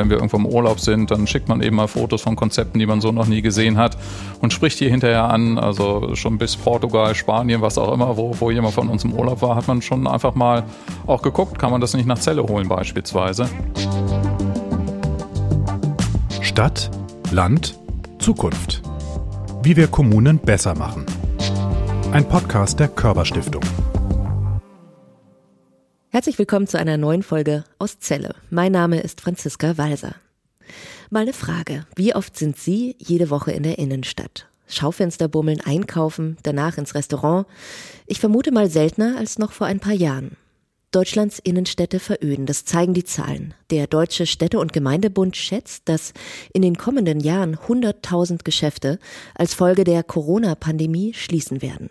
wenn wir irgendwo im Urlaub sind, dann schickt man eben mal Fotos von Konzepten, die man so noch nie gesehen hat und spricht die hinterher an. Also schon bis Portugal, Spanien, was auch immer, wo, wo jemand von uns im Urlaub war, hat man schon einfach mal auch geguckt, kann man das nicht nach Zelle holen beispielsweise. Stadt, Land, Zukunft. Wie wir Kommunen besser machen. Ein Podcast der Körperstiftung. Herzlich willkommen zu einer neuen Folge aus Celle. Mein Name ist Franziska Walser. Mal eine Frage. Wie oft sind Sie jede Woche in der Innenstadt? Schaufenster bummeln, einkaufen, danach ins Restaurant? Ich vermute mal seltener als noch vor ein paar Jahren. Deutschlands Innenstädte veröden, das zeigen die Zahlen. Der Deutsche Städte- und Gemeindebund schätzt, dass in den kommenden Jahren 100.000 Geschäfte als Folge der Corona-Pandemie schließen werden.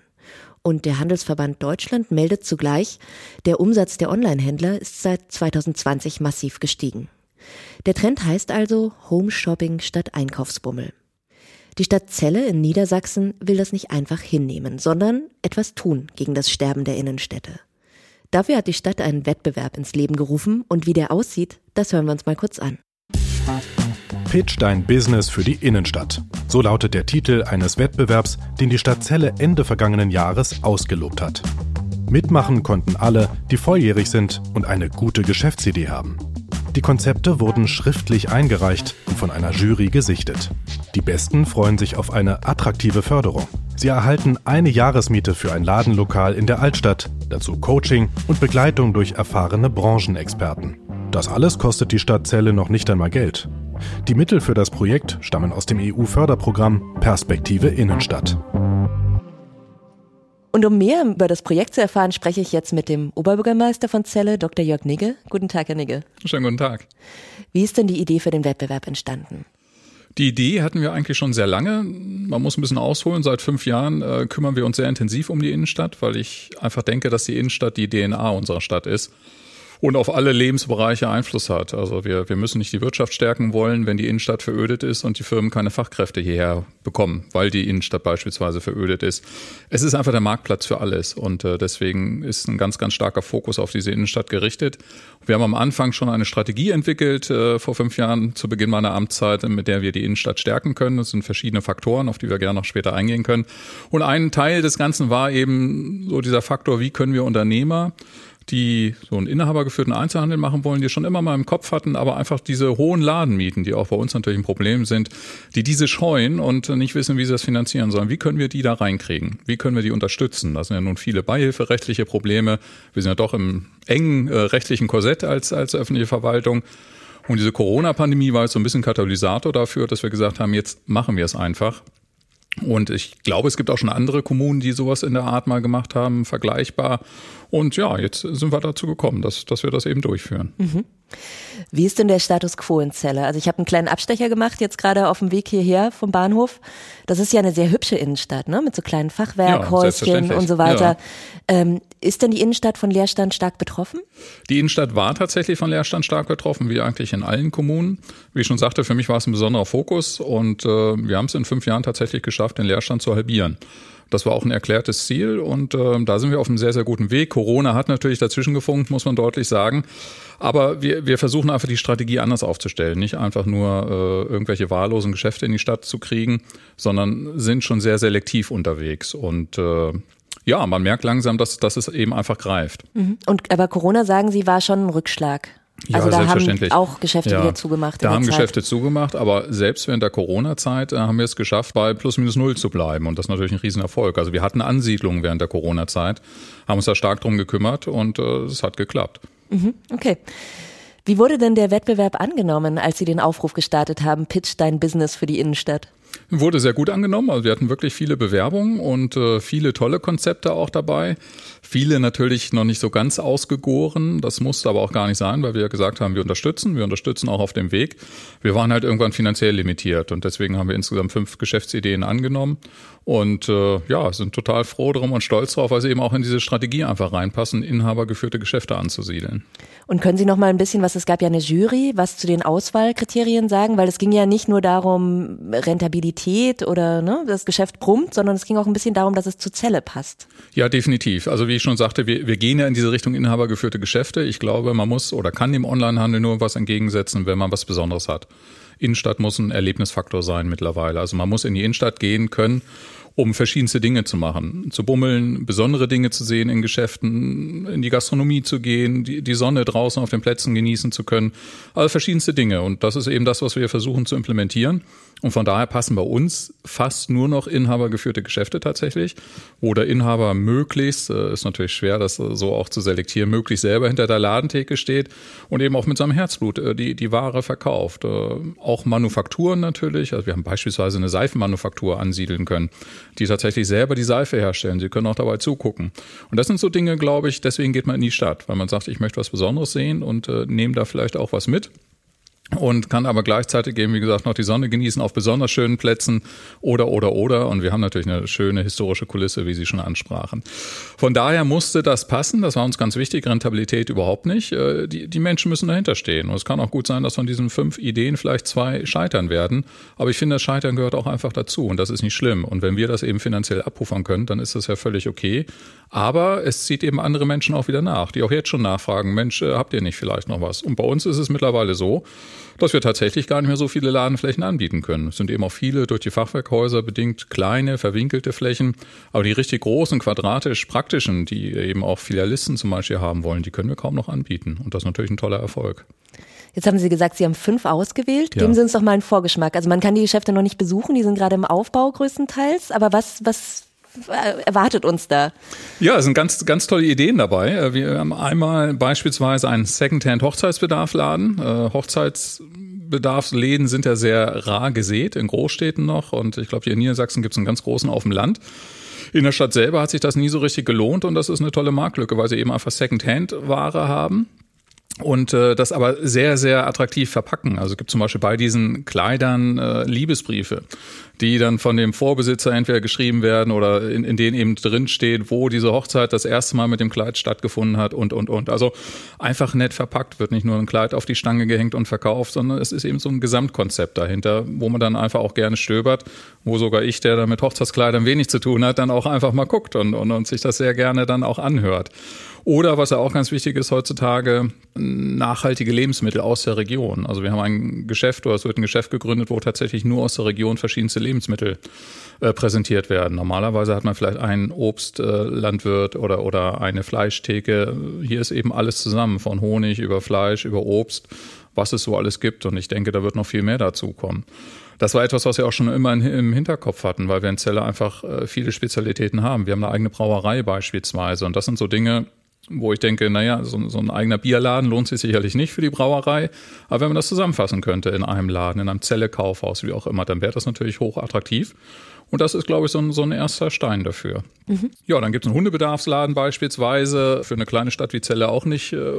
Und der Handelsverband Deutschland meldet zugleich, der Umsatz der Online-Händler ist seit 2020 massiv gestiegen. Der Trend heißt also Home Shopping statt Einkaufsbummel. Die Stadt Celle in Niedersachsen will das nicht einfach hinnehmen, sondern etwas tun gegen das Sterben der Innenstädte. Dafür hat die Stadt einen Wettbewerb ins Leben gerufen und wie der aussieht, das hören wir uns mal kurz an. Pitch dein Business für die Innenstadt. So lautet der Titel eines Wettbewerbs, den die Stadt Celle Ende vergangenen Jahres ausgelobt hat. Mitmachen konnten alle, die volljährig sind und eine gute Geschäftsidee haben. Die Konzepte wurden schriftlich eingereicht und von einer Jury gesichtet. Die Besten freuen sich auf eine attraktive Förderung. Sie erhalten eine Jahresmiete für ein Ladenlokal in der Altstadt, dazu Coaching und Begleitung durch erfahrene Branchenexperten. Das alles kostet die Stadt Celle noch nicht einmal Geld. Die Mittel für das Projekt stammen aus dem EU-Förderprogramm Perspektive Innenstadt. Und um mehr über das Projekt zu erfahren, spreche ich jetzt mit dem Oberbürgermeister von Celle, Dr. Jörg Nigge. Guten Tag, Herr Nigge. Schönen guten Tag. Wie ist denn die Idee für den Wettbewerb entstanden? Die Idee hatten wir eigentlich schon sehr lange. Man muss ein bisschen ausholen. Seit fünf Jahren äh, kümmern wir uns sehr intensiv um die Innenstadt, weil ich einfach denke, dass die Innenstadt die DNA unserer Stadt ist und auf alle Lebensbereiche Einfluss hat. Also wir, wir müssen nicht die Wirtschaft stärken wollen, wenn die Innenstadt verödet ist und die Firmen keine Fachkräfte hierher bekommen, weil die Innenstadt beispielsweise verödet ist. Es ist einfach der Marktplatz für alles und äh, deswegen ist ein ganz, ganz starker Fokus auf diese Innenstadt gerichtet. Wir haben am Anfang schon eine Strategie entwickelt, äh, vor fünf Jahren zu Beginn meiner Amtszeit, mit der wir die Innenstadt stärken können. Das sind verschiedene Faktoren, auf die wir gerne noch später eingehen können. Und ein Teil des Ganzen war eben so dieser Faktor, wie können wir Unternehmer die so einen inhabergeführten Einzelhandel machen wollen, die schon immer mal im Kopf hatten, aber einfach diese hohen Ladenmieten, die auch bei uns natürlich ein Problem sind, die diese scheuen und nicht wissen, wie sie das finanzieren sollen. Wie können wir die da reinkriegen? Wie können wir die unterstützen? Das sind ja nun viele beihilferechtliche Probleme. Wir sind ja doch im engen äh, rechtlichen Korsett als, als öffentliche Verwaltung. Und diese Corona-Pandemie war jetzt so ein bisschen Katalysator dafür, dass wir gesagt haben, jetzt machen wir es einfach. Und ich glaube, es gibt auch schon andere Kommunen, die sowas in der Art mal gemacht haben, vergleichbar. Und ja, jetzt sind wir dazu gekommen, dass, dass wir das eben durchführen. Mhm. Wie ist denn der Status quo in Celle? Also ich habe einen kleinen Abstecher gemacht, jetzt gerade auf dem Weg hierher vom Bahnhof. Das ist ja eine sehr hübsche Innenstadt, ne? mit so kleinen Fachwerkhäuschen ja, und so weiter. Ja. Ähm, ist denn die Innenstadt von Leerstand stark betroffen? Die Innenstadt war tatsächlich von Leerstand stark betroffen, wie eigentlich in allen Kommunen. Wie ich schon sagte, für mich war es ein besonderer Fokus und äh, wir haben es in fünf Jahren tatsächlich geschafft, den Leerstand zu halbieren. Das war auch ein erklärtes Ziel und äh, da sind wir auf einem sehr, sehr guten Weg. Corona hat natürlich dazwischen gefunkt, muss man deutlich sagen. Aber wir, wir versuchen einfach die Strategie anders aufzustellen. Nicht einfach nur äh, irgendwelche wahllosen Geschäfte in die Stadt zu kriegen, sondern sind schon sehr selektiv unterwegs. Und äh, ja, man merkt langsam, dass, dass es eben einfach greift. Mhm. Und aber Corona, sagen Sie, war schon ein Rückschlag. Also ja, da haben auch Geschäfte ja, wieder zugemacht. Da haben Zeit. Geschäfte zugemacht, aber selbst während der Corona-Zeit äh, haben wir es geschafft, bei plus minus null zu bleiben. Und das ist natürlich ein Riesenerfolg. Also wir hatten Ansiedlungen während der Corona-Zeit, haben uns da stark drum gekümmert und äh, es hat geklappt. Mhm, okay. Wie wurde denn der Wettbewerb angenommen, als Sie den Aufruf gestartet haben, Pitch dein Business für die Innenstadt? Wurde sehr gut angenommen. Also wir hatten wirklich viele Bewerbungen und äh, viele tolle Konzepte auch dabei. Viele natürlich noch nicht so ganz ausgegoren. Das musste aber auch gar nicht sein, weil wir ja gesagt haben, wir unterstützen. Wir unterstützen auch auf dem Weg. Wir waren halt irgendwann finanziell limitiert und deswegen haben wir insgesamt fünf Geschäftsideen angenommen und äh, ja, sind total froh drum und stolz drauf, weil sie eben auch in diese Strategie einfach reinpassen, inhabergeführte Geschäfte anzusiedeln. Und können Sie noch mal ein bisschen, was es gab ja eine Jury, was zu den Auswahlkriterien sagen, weil es ging ja nicht nur darum, Rentabilität oder ne, das Geschäft brummt, sondern es ging auch ein bisschen darum, dass es zur Zelle passt. Ja, definitiv. Also wie ich schon sagte, wir, wir gehen ja in diese Richtung inhabergeführte Geschäfte. Ich glaube, man muss oder kann dem Onlinehandel nur was entgegensetzen, wenn man was Besonderes hat. Innenstadt muss ein Erlebnisfaktor sein mittlerweile. Also man muss in die Innenstadt gehen können um verschiedenste Dinge zu machen, zu bummeln, besondere Dinge zu sehen in Geschäften, in die Gastronomie zu gehen, die, die Sonne draußen auf den Plätzen genießen zu können. Also verschiedenste Dinge. Und das ist eben das, was wir versuchen zu implementieren. Und von daher passen bei uns fast nur noch inhabergeführte Geschäfte tatsächlich oder Inhaber möglichst, äh, ist natürlich schwer, das so auch zu selektieren, möglichst selber hinter der Ladentheke steht und eben auch mit seinem Herzblut äh, die, die Ware verkauft. Äh, auch Manufakturen natürlich, also wir haben beispielsweise eine Seifenmanufaktur ansiedeln können, die tatsächlich selber die Seife herstellen. Sie können auch dabei zugucken. Und das sind so Dinge, glaube ich, deswegen geht man in die Stadt, weil man sagt, ich möchte was Besonderes sehen und äh, nehme da vielleicht auch was mit und kann aber gleichzeitig eben, wie gesagt, noch die Sonne genießen auf besonders schönen Plätzen oder, oder, oder. Und wir haben natürlich eine schöne historische Kulisse, wie Sie schon ansprachen. Von daher musste das passen. Das war uns ganz wichtig. Rentabilität überhaupt nicht. Äh, die, die Menschen müssen dahinter stehen. Und es kann auch gut sein, dass von diesen fünf Ideen vielleicht zwei scheitern werden. Aber ich finde, das Scheitern gehört auch einfach dazu. Und das ist nicht schlimm. Und wenn wir das eben finanziell abpuffern können, dann ist das ja völlig okay. Aber es zieht eben andere Menschen auch wieder nach, die auch jetzt schon nachfragen, Mensch, äh, habt ihr nicht vielleicht noch was? Und bei uns ist es mittlerweile so, dass wir tatsächlich gar nicht mehr so viele Ladenflächen anbieten können. Es sind eben auch viele durch die Fachwerkhäuser bedingt kleine, verwinkelte Flächen. Aber die richtig großen, quadratisch praktischen, die eben auch Filialisten zum Beispiel haben wollen, die können wir kaum noch anbieten. Und das ist natürlich ein toller Erfolg. Jetzt haben Sie gesagt, Sie haben fünf ausgewählt. Geben ja. Sie uns doch mal einen Vorgeschmack. Also man kann die Geschäfte noch nicht besuchen, die sind gerade im Aufbau größtenteils. Aber was, was erwartet uns da? Ja, es sind ganz, ganz tolle Ideen dabei. Äh, wir haben einmal beispielsweise einen Secondhand-Hochzeitsbedarfladen. Äh, Hochzeitsbedarfsläden sind ja sehr rar gesät, in Großstädten noch. Und ich glaube, hier in Niedersachsen gibt es einen ganz großen auf dem Land. In der Stadt selber hat sich das nie so richtig gelohnt und das ist eine tolle Marktlücke, weil sie eben einfach Secondhand-Ware haben und äh, das aber sehr, sehr attraktiv verpacken. Also es gibt zum Beispiel bei diesen Kleidern äh, Liebesbriefe, die dann von dem Vorbesitzer entweder geschrieben werden oder in, in denen eben drin steht, wo diese Hochzeit das erste Mal mit dem Kleid stattgefunden hat und, und, und. Also einfach nett verpackt, wird nicht nur ein Kleid auf die Stange gehängt und verkauft, sondern es ist eben so ein Gesamtkonzept dahinter, wo man dann einfach auch gerne stöbert, wo sogar ich, der da mit Hochzeitskleidern wenig zu tun hat, dann auch einfach mal guckt und, und, und sich das sehr gerne dann auch anhört. Oder was ja auch ganz wichtig ist heutzutage, nachhaltige Lebensmittel aus der Region. Also wir haben ein Geschäft oder es wird ein Geschäft gegründet, wo tatsächlich nur aus der Region verschiedenste Lebensmittel äh, präsentiert werden. Normalerweise hat man vielleicht einen Obstlandwirt äh, oder, oder eine Fleischtheke. Hier ist eben alles zusammen, von Honig über Fleisch, über Obst, was es so alles gibt. Und ich denke, da wird noch viel mehr dazu kommen. Das war etwas, was wir auch schon immer im Hinterkopf hatten, weil wir in Celle einfach äh, viele Spezialitäten haben. Wir haben eine eigene Brauerei beispielsweise. Und das sind so Dinge, wo ich denke, naja, so, so ein eigener Bierladen lohnt sich sicherlich nicht für die Brauerei. Aber wenn man das zusammenfassen könnte in einem Laden, in einem Zelle-Kaufhaus, wie auch immer, dann wäre das natürlich hoch attraktiv. Und das ist, glaube ich, so ein, so ein erster Stein dafür. Mhm. Ja, dann gibt es einen Hundebedarfsladen beispielsweise. Für eine kleine Stadt wie Celle auch nicht äh,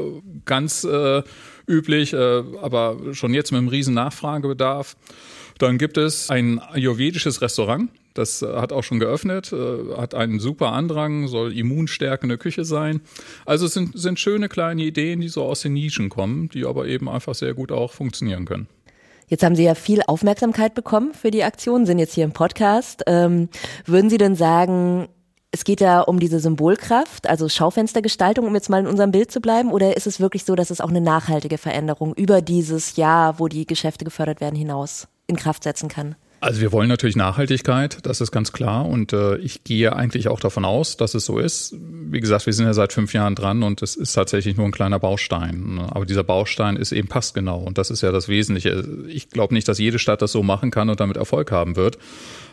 ganz äh, üblich, äh, aber schon jetzt mit einem riesen Nachfragebedarf. Dann gibt es ein ayurvedisches Restaurant das äh, hat auch schon geöffnet, äh, hat einen super Andrang, soll immunstärkende Küche sein. Also es sind, sind schöne kleine Ideen, die so aus den Nischen kommen, die aber eben einfach sehr gut auch funktionieren können. Jetzt haben Sie ja viel Aufmerksamkeit bekommen für die Aktion, sind jetzt hier im Podcast. Ähm, würden Sie denn sagen, es geht da um diese Symbolkraft, also Schaufenstergestaltung, um jetzt mal in unserem Bild zu bleiben, oder ist es wirklich so, dass es auch eine nachhaltige Veränderung über dieses Jahr, wo die Geschäfte gefördert werden, hinaus in Kraft setzen kann? Also wir wollen natürlich Nachhaltigkeit, das ist ganz klar. Und äh, ich gehe eigentlich auch davon aus, dass es so ist. Wie gesagt, wir sind ja seit fünf Jahren dran und es ist tatsächlich nur ein kleiner Baustein. Aber dieser Baustein ist eben passgenau und das ist ja das Wesentliche. Ich glaube nicht, dass jede Stadt das so machen kann und damit Erfolg haben wird.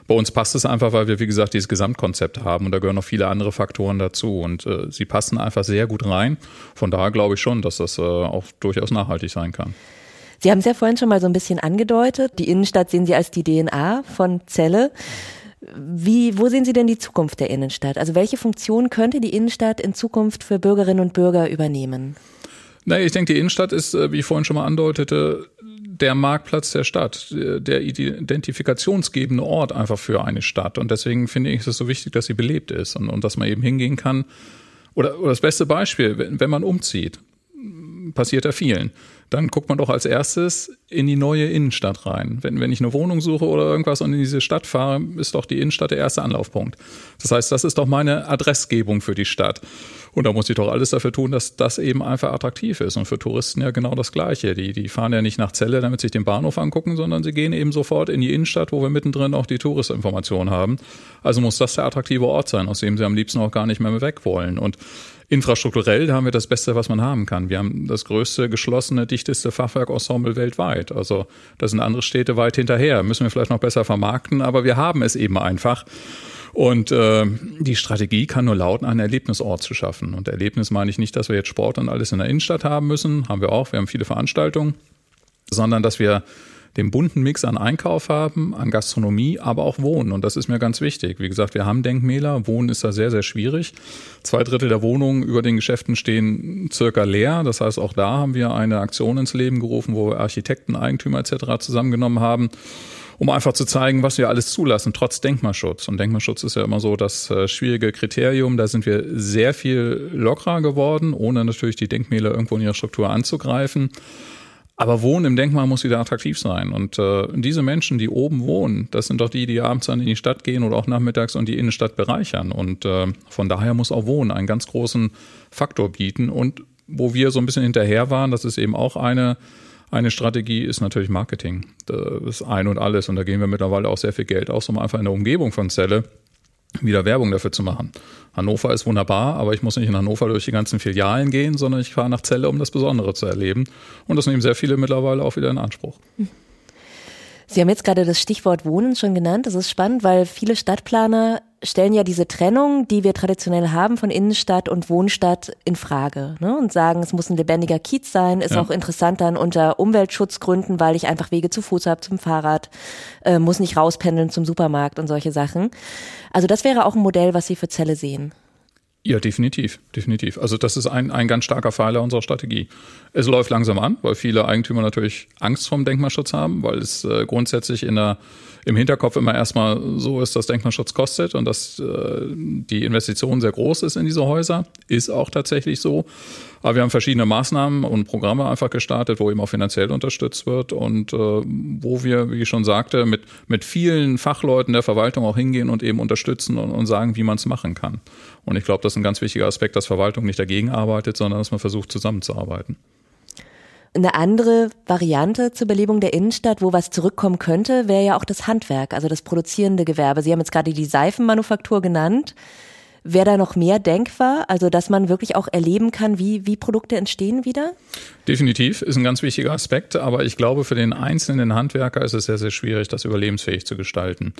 Bei uns passt es einfach, weil wir, wie gesagt, dieses Gesamtkonzept haben und da gehören noch viele andere Faktoren dazu und äh, sie passen einfach sehr gut rein. Von daher glaube ich schon, dass das äh, auch durchaus nachhaltig sein kann. Sie haben es ja vorhin schon mal so ein bisschen angedeutet. Die Innenstadt sehen Sie als die DNA von Celle. Wie, wo sehen Sie denn die Zukunft der Innenstadt? Also welche Funktion könnte die Innenstadt in Zukunft für Bürgerinnen und Bürger übernehmen? Naja, ich denke, die Innenstadt ist, äh, wie ich vorhin schon mal andeutete, der Marktplatz der Stadt, der identifikationsgebende Ort einfach für eine Stadt. Und deswegen finde ich es so wichtig, dass sie belebt ist und, und dass man eben hingehen kann. Oder, oder das beste Beispiel, wenn, wenn man umzieht passiert ja vielen. Dann guckt man doch als erstes in die neue Innenstadt rein. Wenn, wenn ich eine Wohnung suche oder irgendwas und in diese Stadt fahre, ist doch die Innenstadt der erste Anlaufpunkt. Das heißt, das ist doch meine Adressgebung für die Stadt. Und da muss ich doch alles dafür tun, dass das eben einfach attraktiv ist. Und für Touristen ja genau das Gleiche. Die, die fahren ja nicht nach Celle, damit sich den Bahnhof angucken, sondern sie gehen eben sofort in die Innenstadt, wo wir mittendrin auch die Touristinformationen haben. Also muss das der attraktive Ort sein, aus dem sie am liebsten auch gar nicht mehr weg wollen. Und infrastrukturell, da haben wir das Beste, was man haben kann. Wir haben das größte, geschlossene, dichteste Fachwerkensemble weltweit. Also da sind andere Städte weit hinterher. Müssen wir vielleicht noch besser vermarkten, aber wir haben es eben einfach. Und äh, die Strategie kann nur lauten, einen Erlebnisort zu schaffen. Und Erlebnis meine ich nicht, dass wir jetzt Sport und alles in der Innenstadt haben müssen, haben wir auch, wir haben viele Veranstaltungen, sondern dass wir den bunten Mix an Einkauf haben, an Gastronomie, aber auch Wohnen. Und das ist mir ganz wichtig. Wie gesagt, wir haben Denkmäler. Wohnen ist da sehr, sehr schwierig. Zwei Drittel der Wohnungen über den Geschäften stehen circa leer. Das heißt, auch da haben wir eine Aktion ins Leben gerufen, wo wir Architekten, Eigentümer etc. zusammengenommen haben um einfach zu zeigen, was wir alles zulassen, trotz Denkmalschutz. Und Denkmalschutz ist ja immer so das äh, schwierige Kriterium. Da sind wir sehr viel lockerer geworden, ohne natürlich die Denkmäler irgendwo in ihrer Struktur anzugreifen. Aber Wohnen im Denkmal muss wieder attraktiv sein. Und äh, diese Menschen, die oben wohnen, das sind doch die, die abends dann in die Stadt gehen oder auch nachmittags und die Innenstadt bereichern. Und äh, von daher muss auch Wohnen einen ganz großen Faktor bieten. Und wo wir so ein bisschen hinterher waren, das ist eben auch eine, eine Strategie, ist natürlich Marketing. Das ist ein und alles. Und da gehen wir mittlerweile auch sehr viel Geld aus, um einfach in der Umgebung von Celle wieder Werbung dafür zu machen. Hannover ist wunderbar, aber ich muss nicht in Hannover durch die ganzen Filialen gehen, sondern ich fahre nach Celle, um das Besondere zu erleben. Und das nehmen sehr viele mittlerweile auch wieder in Anspruch. Sie haben jetzt gerade das Stichwort Wohnen schon genannt. Das ist spannend, weil viele Stadtplaner stellen ja diese Trennung, die wir traditionell haben von Innenstadt und Wohnstadt in Frage ne? und sagen, es muss ein lebendiger Kiez sein, ist ja. auch interessant dann unter Umweltschutzgründen, weil ich einfach Wege zu Fuß habe, zum Fahrrad, äh, muss nicht rauspendeln zum Supermarkt und solche Sachen. Also das wäre auch ein Modell, was Sie für Zelle sehen. Ja, definitiv, definitiv. Also das ist ein, ein ganz starker Pfeiler unserer Strategie. Es läuft langsam an, weil viele Eigentümer natürlich Angst vor dem Denkmalschutz haben, weil es äh, grundsätzlich in der im Hinterkopf immer erstmal so ist, dass Denkmalschutz kostet und dass äh, die Investition sehr groß ist in diese Häuser. Ist auch tatsächlich so. Aber wir haben verschiedene Maßnahmen und Programme einfach gestartet, wo eben auch finanziell unterstützt wird und äh, wo wir, wie ich schon sagte, mit, mit vielen Fachleuten der Verwaltung auch hingehen und eben unterstützen und, und sagen, wie man es machen kann. Und ich glaube, das ist ein ganz wichtiger Aspekt, dass Verwaltung nicht dagegen arbeitet, sondern dass man versucht, zusammenzuarbeiten. Eine andere Variante zur Belebung der Innenstadt, wo was zurückkommen könnte, wäre ja auch das Handwerk, also das produzierende Gewerbe. Sie haben jetzt gerade die Seifenmanufaktur genannt. Wäre da noch mehr denkbar, also dass man wirklich auch erleben kann, wie, wie Produkte entstehen wieder? Definitiv, ist ein ganz wichtiger Aspekt, aber ich glaube, für den einzelnen Handwerker ist es sehr, sehr schwierig, das überlebensfähig zu gestalten.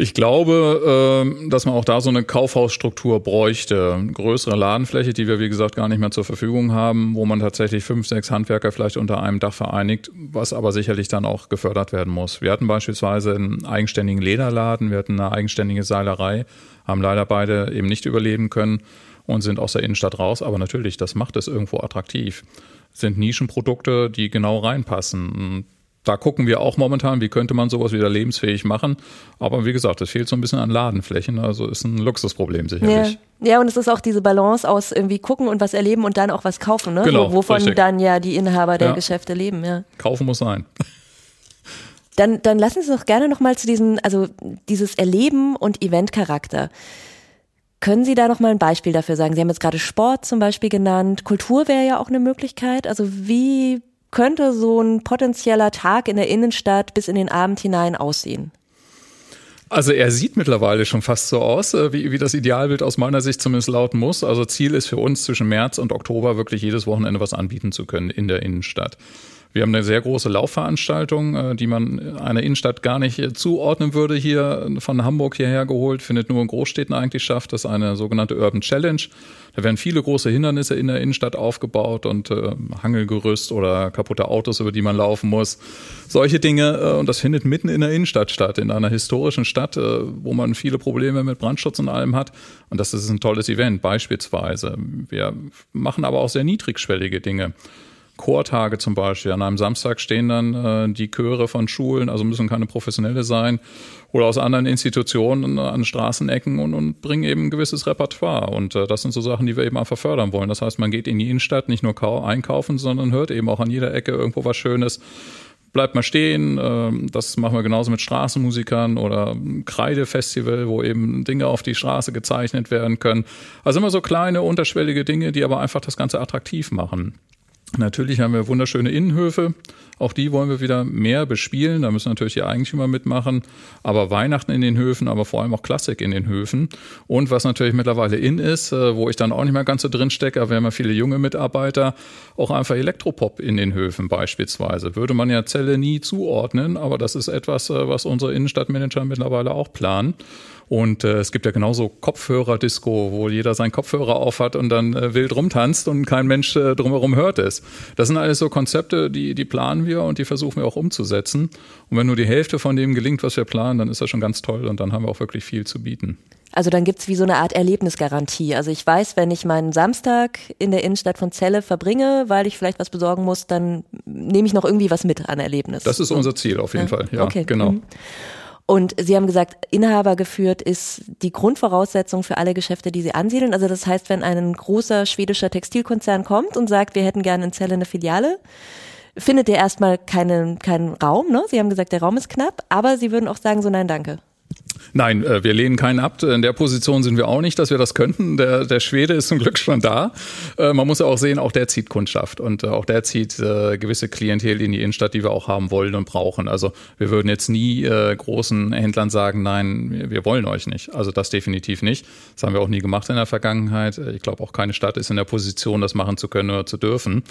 Ich glaube, ähm, dass man auch da so eine Kaufhausstruktur bräuchte. Größere Ladenfläche, die wir, wie gesagt, gar nicht mehr zur Verfügung haben, wo man tatsächlich fünf, sechs Handwerker vielleicht unter einem Dach vereinigt, was aber sicherlich dann auch gefördert werden muss. Wir hatten beispielsweise einen eigenständigen Lederladen, wir hatten eine eigenständige Seilerei, haben leider beide eben nicht überleben können und sind aus der Innenstadt raus. Aber natürlich, das macht es irgendwo attraktiv. Das sind Nischenprodukte, die genau reinpassen da gucken wir auch momentan, wie könnte man sowas wieder lebensfähig machen. Aber wie gesagt, es fehlt so ein bisschen an Ladenflächen. Also ist ein Luxusproblem sicherlich. Ja. ja, und es ist auch diese Balance aus irgendwie gucken und was erleben und dann auch was kaufen, ne? Genau, wovon richtig. dann ja die Inhaber der ja. Geschäfte leben. Ja. Kaufen muss sein. Dann, dann lassen Sie uns doch gerne nochmal zu diesem, also dieses Erleben und Eventcharakter. Können Sie da noch mal ein Beispiel dafür sagen? Sie haben jetzt gerade Sport zum Beispiel genannt. Kultur wäre ja auch eine Möglichkeit. Also wie könnte so ein potenzieller Tag in der Innenstadt bis in den Abend hinein aussehen? Also er sieht mittlerweile schon fast so aus, äh, wie, wie das Idealbild aus meiner Sicht zumindest lauten muss. Also Ziel ist für uns zwischen März und Oktober wirklich jedes Wochenende was anbieten zu können in der Innenstadt. Wir haben eine sehr große Laufveranstaltung, äh, die man einer Innenstadt gar nicht äh, zuordnen würde, hier von Hamburg hierher geholt, findet nur in Großstädten eigentlich statt. Das ist eine sogenannte Urban Challenge. Da werden viele große Hindernisse in der Innenstadt aufgebaut und äh, Hangelgerüst oder kaputte Autos, über die man laufen muss. Solche Dinge. Äh, und das findet mitten in der Innenstadt statt, in einer historischen Stadt, äh, wo man viele Probleme mit Brandschutz und allem hat. Und das ist ein tolles Event, beispielsweise. Wir machen aber auch sehr niedrigschwellige Dinge. Chortage zum Beispiel. An einem Samstag stehen dann äh, die Chöre von Schulen, also müssen keine professionelle sein, oder aus anderen Institutionen an Straßenecken und, und bringen eben ein gewisses Repertoire. Und äh, das sind so Sachen, die wir eben einfach fördern wollen. Das heißt, man geht in die Innenstadt nicht nur einkaufen, sondern hört eben auch an jeder Ecke irgendwo was Schönes bleibt mal stehen. Ähm, das machen wir genauso mit Straßenmusikern oder Kreidefestival, wo eben Dinge auf die Straße gezeichnet werden können. Also immer so kleine, unterschwellige Dinge, die aber einfach das Ganze attraktiv machen. Natürlich haben wir wunderschöne Innenhöfe. Auch die wollen wir wieder mehr bespielen. Da müssen natürlich die Eigentümer mitmachen. Aber Weihnachten in den Höfen, aber vor allem auch Klassik in den Höfen. Und was natürlich mittlerweile in ist, äh, wo ich dann auch nicht mehr ganz so drin stecke, aber wir haben ja viele junge Mitarbeiter, auch einfach Elektropop in den Höfen beispielsweise. Würde man ja Zelle nie zuordnen, aber das ist etwas, äh, was unsere Innenstadtmanager mittlerweile auch planen. Und äh, es gibt ja genauso Kopfhörer-Disco, wo jeder seinen Kopfhörer aufhat und dann äh, wild rumtanzt und kein Mensch äh, drumherum hört es. Das sind alles so Konzepte, die, die planen wir und die versuchen wir auch umzusetzen. Und wenn nur die Hälfte von dem gelingt, was wir planen, dann ist das schon ganz toll und dann haben wir auch wirklich viel zu bieten. Also dann gibt's wie so eine Art Erlebnisgarantie. Also ich weiß, wenn ich meinen Samstag in der Innenstadt von Celle verbringe, weil ich vielleicht was besorgen muss, dann nehme ich noch irgendwie was mit an Erlebnis. Das ist unser Ziel auf jeden ja. Fall. Ja, okay. genau. Mhm. Und Sie haben gesagt, Inhaber geführt ist die Grundvoraussetzung für alle Geschäfte, die Sie ansiedeln. Also das heißt, wenn ein großer schwedischer Textilkonzern kommt und sagt, wir hätten gerne in Celle eine Filiale, findet er erstmal keinen, keinen Raum. Ne? Sie haben gesagt, der Raum ist knapp, aber Sie würden auch sagen, so nein, danke. Nein, äh, wir lehnen keinen ab. In der Position sind wir auch nicht, dass wir das könnten. Der, der Schwede ist zum Glück schon da. Äh, man muss ja auch sehen, auch der zieht Kundschaft und äh, auch der zieht gewisse Klientel in die Innenstadt, die wir auch haben wollen und brauchen. Also wir würden jetzt nie großen Händlern sagen, nein, wir wollen euch nicht. Also das definitiv nicht. Das haben wir auch nie gemacht in der Vergangenheit. Ich glaube, auch keine Stadt ist in der Position, das machen zu können oder zu dürfen.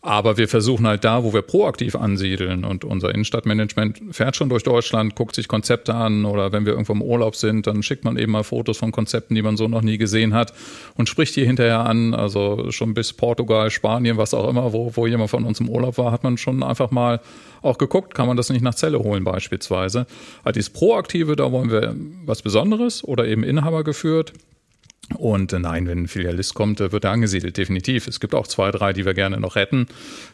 Aber wir versuchen halt da, wo wir proaktiv ansiedeln und unser Innenstadtmanagement fährt schon durch Deutschland, guckt sich Konzepte an oder wenn wir irgendwo im Urlaub sind, dann schickt man eben mal Fotos von Konzepten, die man so noch nie gesehen hat und spricht die hinterher an. Also schon bis Portugal, Spanien, was auch immer, wo, wo jemand von uns im Urlaub war, hat man schon einfach mal auch geguckt, kann man das nicht nach Zelle holen beispielsweise. Also dieses Proaktive, da wollen wir was Besonderes oder eben Inhaber geführt. Und äh, nein, wenn ein Filialist kommt, wird er angesiedelt, definitiv. Es gibt auch zwei, drei, die wir gerne noch retten,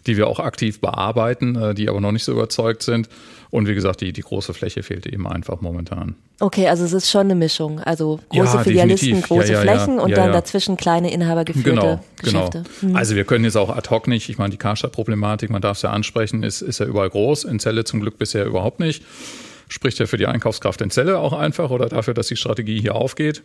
die wir auch aktiv bearbeiten, äh, die aber noch nicht so überzeugt sind. Und wie gesagt, die, die große Fläche fehlt eben einfach momentan. Okay, also es ist schon eine Mischung. Also große ja, Filialisten, definitiv. große ja, ja, Flächen und dann dazwischen kleine inhabergeführte genau, genau. Geschäfte. Genau. Mhm. Also wir können jetzt auch ad hoc nicht, ich meine, die Karstadt-Problematik, man darf es ja ansprechen, ist, ist ja überall groß, in Celle zum Glück bisher überhaupt nicht. Spricht ja für die Einkaufskraft in Celle auch einfach oder dafür, dass die Strategie hier aufgeht.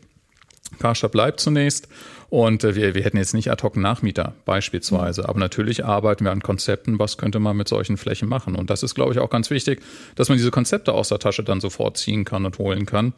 Karstadt bleibt zunächst und äh, wir, wir hätten jetzt nicht ad hoc Nachmieter beispielsweise, aber natürlich arbeiten wir an Konzepten, was könnte man mit solchen Flächen machen. Und das ist, glaube ich, auch ganz wichtig, dass man diese Konzepte aus der Tasche dann sofort ziehen kann und holen kann.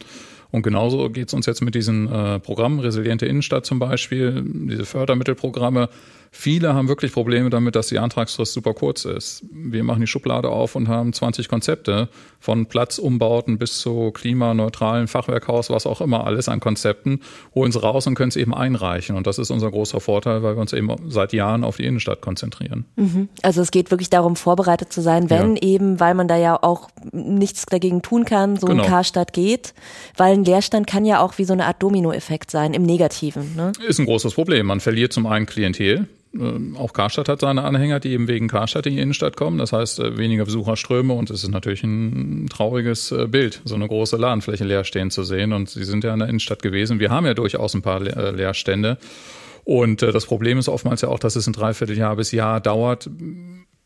Und genauso geht es uns jetzt mit diesen äh, Programmen, Resiliente Innenstadt zum Beispiel, diese Fördermittelprogramme. Viele haben wirklich Probleme damit, dass die Antragsfrist super kurz ist. Wir machen die Schublade auf und haben 20 Konzepte von Platzumbauten bis zu klimaneutralen Fachwerkhaus, was auch immer, alles an Konzepten, holen sie raus und können es eben einreichen. Und das ist unser großer Vorteil, weil wir uns eben seit Jahren auf die Innenstadt konzentrieren. Mhm. Also es geht wirklich darum, vorbereitet zu sein, wenn ja. eben, weil man da ja auch nichts dagegen tun kann, so genau. ein Karstadt geht, weil ein Leerstand kann ja auch wie so eine Art Dominoeffekt sein, im Negativen. Ne? Ist ein großes Problem. Man verliert zum einen Klientel, auch Karstadt hat seine Anhänger, die eben wegen Karstadt in die Innenstadt kommen. Das heißt, äh, weniger Besucherströme und es ist natürlich ein trauriges äh, Bild, so eine große Ladenfläche leer stehen zu sehen. Und sie sind ja in der Innenstadt gewesen. Wir haben ja durchaus ein paar äh, Leerstände. Und das Problem ist oftmals ja auch, dass es ein Dreivierteljahr bis Jahr dauert,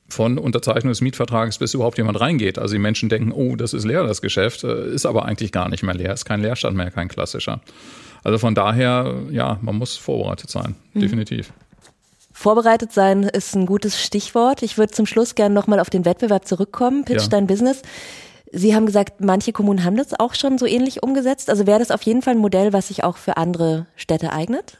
von Unterzeichnung des Mietvertrages, bis überhaupt jemand reingeht. Also die Menschen denken, oh, das ist leer, das Geschäft, ist aber eigentlich gar nicht mehr leer, ist kein Leerstand mehr, kein klassischer. Also von daher, ja, man muss vorbereitet sein, mhm. definitiv. Vorbereitet sein ist ein gutes Stichwort. Ich würde zum Schluss gerne nochmal auf den Wettbewerb zurückkommen. Pitch ja. dein Business. Sie haben gesagt, manche Kommunen haben das auch schon so ähnlich umgesetzt. Also wäre das auf jeden Fall ein Modell, was sich auch für andere Städte eignet?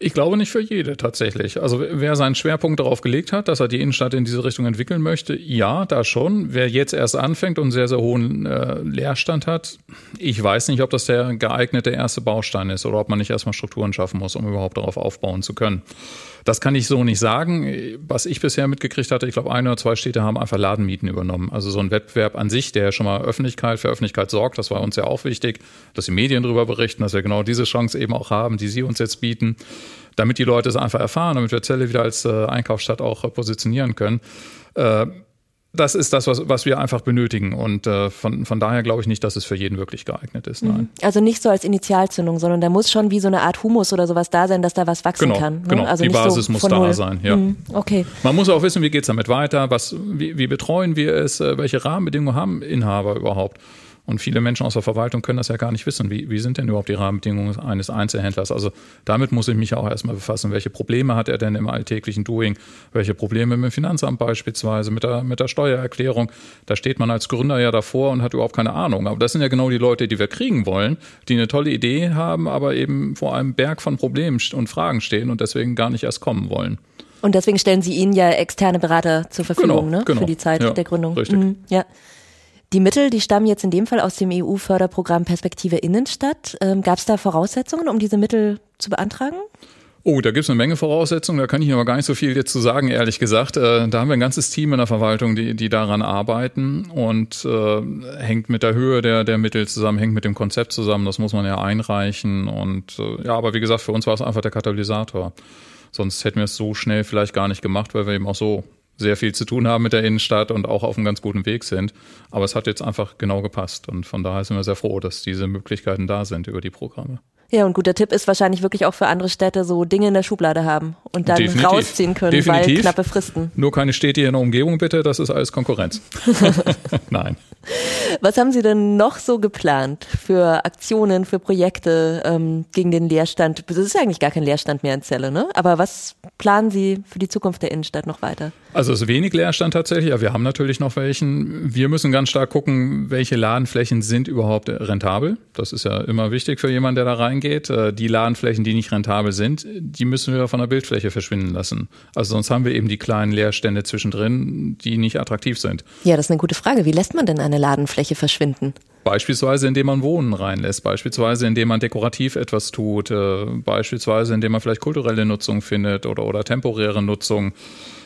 Ich glaube nicht für jede tatsächlich. Also wer seinen Schwerpunkt darauf gelegt hat, dass er die Innenstadt in diese Richtung entwickeln möchte, ja, da schon. Wer jetzt erst anfängt und sehr, sehr hohen äh, Leerstand hat, ich weiß nicht, ob das der geeignete erste Baustein ist oder ob man nicht erstmal Strukturen schaffen muss, um überhaupt darauf aufbauen zu können. Das kann ich so nicht sagen. Was ich bisher mitgekriegt hatte, ich glaube, ein oder zwei Städte haben einfach Ladenmieten übernommen. Also so ein Wettbewerb an sich, der schon mal Öffentlichkeit für Öffentlichkeit sorgt, das war uns ja auch wichtig, dass die Medien darüber berichten, dass wir genau diese Chance eben auch haben, die Sie uns jetzt bieten. damit die Leute es einfach erfahren, damit wir Zelle wieder als äh, Einkaufsstadt auch äh, positionieren können. Das ist das, was, was wir einfach benötigen. Und äh, von, von daher glaube ich nicht, dass es für jeden wirklich geeignet ist. Nein. Mhm. Also nicht so als Initialzündung, sondern da muss schon wie so eine Art Humus oder sowas da sein, dass da was wachsen genau, kann. Ne? Genau, also die Basis so muss da Null. sein. Ja. Mhm. Okay. Man muss auch wissen, wie geht es damit weiter, was, wie, wie betreuen wir es, äh, welche Rahmenbedingungen haben Inhaber überhaupt. Und viele Menschen aus der Verwaltung können das ja gar nicht wissen. Wie, wie sind denn überhaupt die Rahmenbedingungen eines Einzelhändlers? Also damit muss ich mich auch erstmal befassen. Welche Probleme hat er denn im alltäglichen Doing? Welche Probleme mit dem Finanzamt beispielsweise, mit der, mit der Steuererklärung? Da steht man als Gründer ja davor und hat überhaupt keine Ahnung. Aber das sind ja genau die Leute, die wir kriegen wollen, die eine tolle Idee haben, aber eben vor einem Berg von Problemen und Fragen stehen und deswegen gar nicht erst kommen wollen. Und deswegen stellen Sie Ihnen ja externe Berater zur Verfügung genau, ne? genau. für die Zeit ja, der Gründung. Richtig. Mhm, ja. Die Mittel, die stammen jetzt in dem Fall aus dem EU-Förderprogramm Perspektive Innenstadt. Ähm, Gab es da Voraussetzungen, um diese Mittel zu beantragen? Oh, da gibt es eine Menge Voraussetzungen, da kann ich aber gar nicht so viel jetzt zu sagen, ehrlich gesagt. Äh, da haben wir ein ganzes Team in der Verwaltung, die, die daran arbeiten und äh, hängt mit der Höhe der, der Mittel zusammen, hängt mit dem Konzept zusammen, das muss man ja einreichen. Und äh, ja, aber wie gesagt, für uns war es einfach der Katalysator. Sonst hätten wir es so schnell vielleicht gar nicht gemacht, weil wir eben auch so sehr viel zu tun haben mit der Innenstadt und auch auf einem ganz guten Weg sind. Aber es hat jetzt einfach genau gepasst und von daher sind wir sehr froh, dass diese Möglichkeiten da sind über die Programme. Ja, und guter Tipp ist wahrscheinlich wirklich auch für andere Städte so Dinge in der Schublade haben und dann Definitiv. rausziehen können, Definitiv. weil knappe Fristen. Nur keine Städte in der Umgebung bitte, das ist alles Konkurrenz. Nein. Was haben Sie denn noch so geplant für Aktionen, für Projekte ähm, gegen den Leerstand? Das ist ja eigentlich gar kein Leerstand mehr in Celle, ne? Aber was planen Sie für die Zukunft der Innenstadt noch weiter? Also es ist wenig Leerstand tatsächlich, aber wir haben natürlich noch welchen. Wir müssen ganz stark gucken, welche Ladenflächen sind überhaupt rentabel. Das ist ja immer wichtig für jemanden, der da reingeht. Äh, Die Ladenflächen, die nicht rentabel sind, die müssen wir von der Bildfläche verschwinden lassen. Also sonst haben wir eben die kleinen Leerstände zwischendrin, die nicht attraktiv sind. Ja, das ist eine gute Frage. Wie lässt man denn eine Ladenfläche verschwinden? Beispielsweise, indem man Wohnen reinlässt, beispielsweise, indem man dekorativ etwas tut, äh, beispielsweise, indem man vielleicht kulturelle Nutzung findet oder, oder temporäre Nutzung.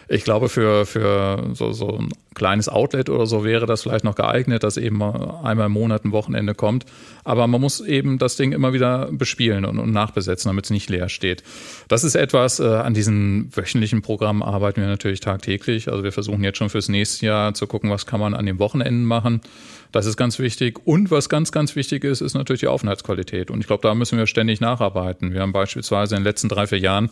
Ich glaube, für, für so, so ein kleines Outlet oder so wäre das vielleicht noch geeignet, dass eben mal einmal im Monat ein Wochenende kommt. Aber man muss eben das Ding immer wieder bespielen und, und nachbesetzen, damit es nicht leer steht. Das ist etwas, äh, an diesen wöchentlichen Programmen arbeiten wir natürlich tagtäglich. Also wir versuchen jetzt schon fürs nächste Jahr zu gucken, was kann man an den Wochenenden machen. Das ist ganz wichtig. Und was ganz, ganz wichtig ist, ist natürlich die Aufenthaltsqualität. Und ich glaube, da müssen wir ständig nacharbeiten. Wir haben beispielsweise in den letzten drei, vier Jahren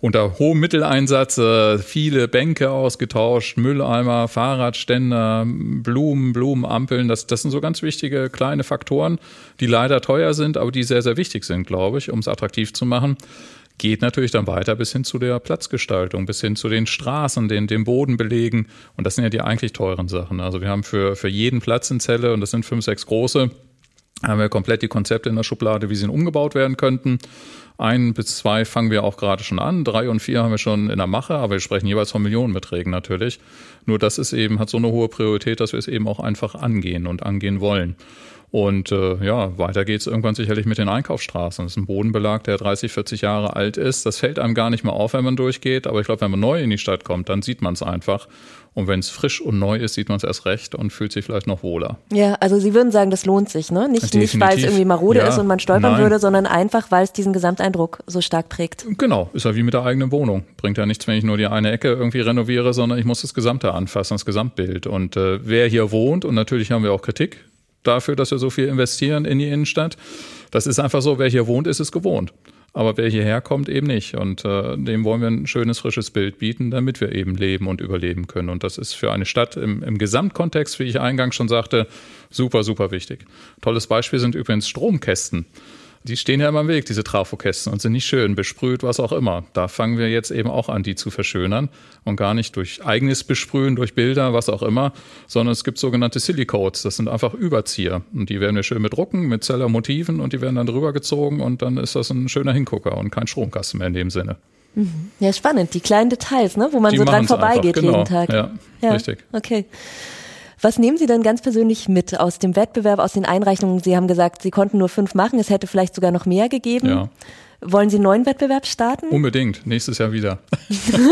unter hohem Mitteleinsatz äh, viele Bänke ausgetauscht, Mülleimer, Fahrradständer, Blumen, Blumenampeln. Das, das sind so ganz wichtige kleine Faktoren, die leider teuer sind, aber die sehr, sehr wichtig sind, glaube ich, um es attraktiv zu machen geht natürlich dann weiter bis hin zu der Platzgestaltung, bis hin zu den Straßen, den, den Bodenbelegen. Und das sind ja die eigentlich teuren Sachen. Also wir haben für, für jeden Platz in Zelle, und das sind fünf, sechs große, haben wir komplett die Konzepte in der Schublade, wie sie umgebaut werden könnten. Ein bis zwei fangen wir auch gerade schon an. Drei und vier haben wir schon in der Mache, aber wir sprechen jeweils von Millionenbeträgen natürlich. Nur das ist eben, hat so eine hohe Priorität, dass wir es eben auch einfach angehen und angehen wollen. Und äh, ja, weiter geht's irgendwann sicherlich mit den Einkaufsstraßen. Das ist ein Bodenbelag, der 30, 40 Jahre alt ist. Das fällt einem gar nicht mehr auf, wenn man durchgeht. Aber ich glaube, wenn man neu in die Stadt kommt, dann sieht man es einfach. Und wenn es frisch und neu ist, sieht man es erst recht und fühlt sich vielleicht noch wohler. Ja, also Sie würden sagen, das lohnt sich, ne? Nicht, nicht weil es irgendwie marode Ja, ist und man stolpern nein. würde, sondern einfach, weil es diesen Gesamteindruck so stark prägt. Genau, ist ja wie mit der eigenen Wohnung. Bringt ja nichts, wenn ich nur die eine Ecke irgendwie renoviere, sondern ich muss das Gesamte anfassen, das Gesamtbild. Und äh, wer hier wohnt, und natürlich haben wir auch Kritik dafür, dass wir so viel investieren in die Innenstadt, das ist einfach so, wer hier wohnt, ist es gewohnt. Aber wer hierher kommt, eben nicht. Und äh, dem wollen wir ein schönes, frisches Bild bieten, damit wir eben leben und überleben können. Und das ist für eine Stadt im, im Gesamtkontext, wie ich eingangs schon sagte, super, super wichtig. Tolles Beispiel sind übrigens Stromkästen. Die stehen ja immer im Weg, diese Trafokästen, und sind nicht schön, besprüht, was auch immer. Da fangen wir jetzt eben auch an, die zu verschönern. Und gar nicht durch eigenes Besprühen, durch Bilder, was auch immer, sondern es gibt sogenannte Silicodes. Das sind einfach Überzieher. Und die werden wir schön bedrucken mit Zeller-Motiven und die werden dann drüber gezogen und dann ist das ein schöner Hingucker und kein Stromkasten mehr in dem Sinne. Ja, spannend. Die kleinen Details, ne? wo man Die so dran vorbeigeht genau. jeden Tag. Ja, richtig. Okay. Was nehmen Sie denn ganz persönlich mit aus dem Wettbewerb, aus den Einreichungen? Sie haben gesagt, Sie konnten nur fünf machen, es hätte vielleicht sogar noch mehr gegeben. Ja. Wollen Sie einen neuen Wettbewerb starten? Unbedingt, nächstes Jahr wieder.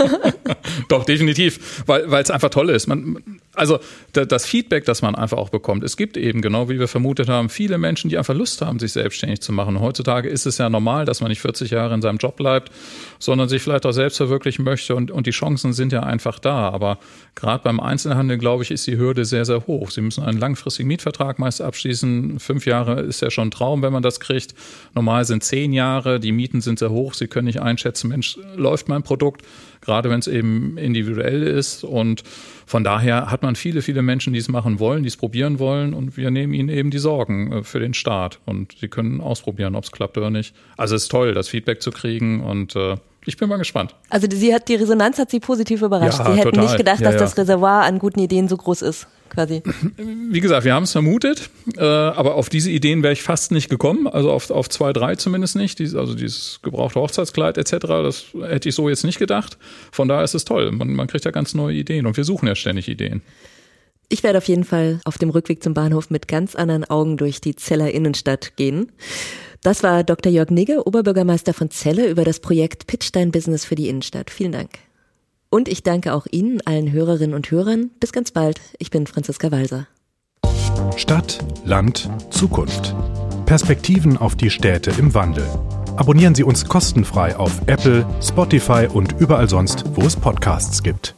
Doch, definitiv, weil weil es einfach toll ist. Man, Also das Feedback, das man einfach auch bekommt. Es gibt eben, genau wie wir vermutet haben, viele Menschen, die einfach Lust haben, sich selbstständig zu machen. Heutzutage ist es ja normal, dass man nicht 40 Jahre in seinem Job bleibt, sondern sich vielleicht auch selbst verwirklichen möchte und, und die Chancen sind ja einfach da. Aber gerade beim Einzelhandel, glaube ich, ist die Hürde sehr, sehr hoch. Sie müssen einen langfristigen Mietvertrag meist abschließen. Fünf Jahre ist ja schon ein Traum, wenn man das kriegt. Normal sind zehn Jahre, die Mieten sind sehr hoch. Sie können nicht einschätzen, Mensch, läuft mein Produkt, gerade wenn es eben individuell ist. Und von daher hat man viele, viele Menschen, die es machen wollen, die es probieren wollen. Und wir nehmen ihnen eben die Sorgen äh, für den Start und sie können ausprobieren, ob es klappt oder nicht. Also es ist toll, das Feedback zu kriegen. Und äh, ich bin mal gespannt. Also sie hat die Resonanz hat sie positiv überrascht. Ja, sie hätten total. nicht gedacht, ja, dass ja. das Reservoir an guten Ideen so groß ist quasi. Wie gesagt, wir haben es vermutet, äh, aber auf diese Ideen wäre ich fast nicht gekommen, also auf, auf zwei, drei zumindest nicht. Dies, also dieses gebrauchte Hochzeitskleid etc., das hätte ich so jetzt nicht gedacht. Von daher ist es toll. Man, man kriegt ja ganz neue Ideen und wir suchen ja ständig Ideen. Ich werde auf jeden Fall auf dem Rückweg zum Bahnhof mit ganz anderen Augen durch die Zeller Innenstadt gehen. Das war Dr. Jörg Nigge, Oberbürgermeister von Celle, über das Projekt Pitch Dein Business für die Innenstadt. Vielen Dank. Und ich danke auch Ihnen, allen Hörerinnen und Hörern. Bis ganz bald. Ich bin Franziska Walser. Stadt, Land, Zukunft. Perspektiven auf die Städte im Wandel. Abonnieren Sie uns kostenfrei auf Apple, Spotify und überall sonst, wo es Podcasts gibt.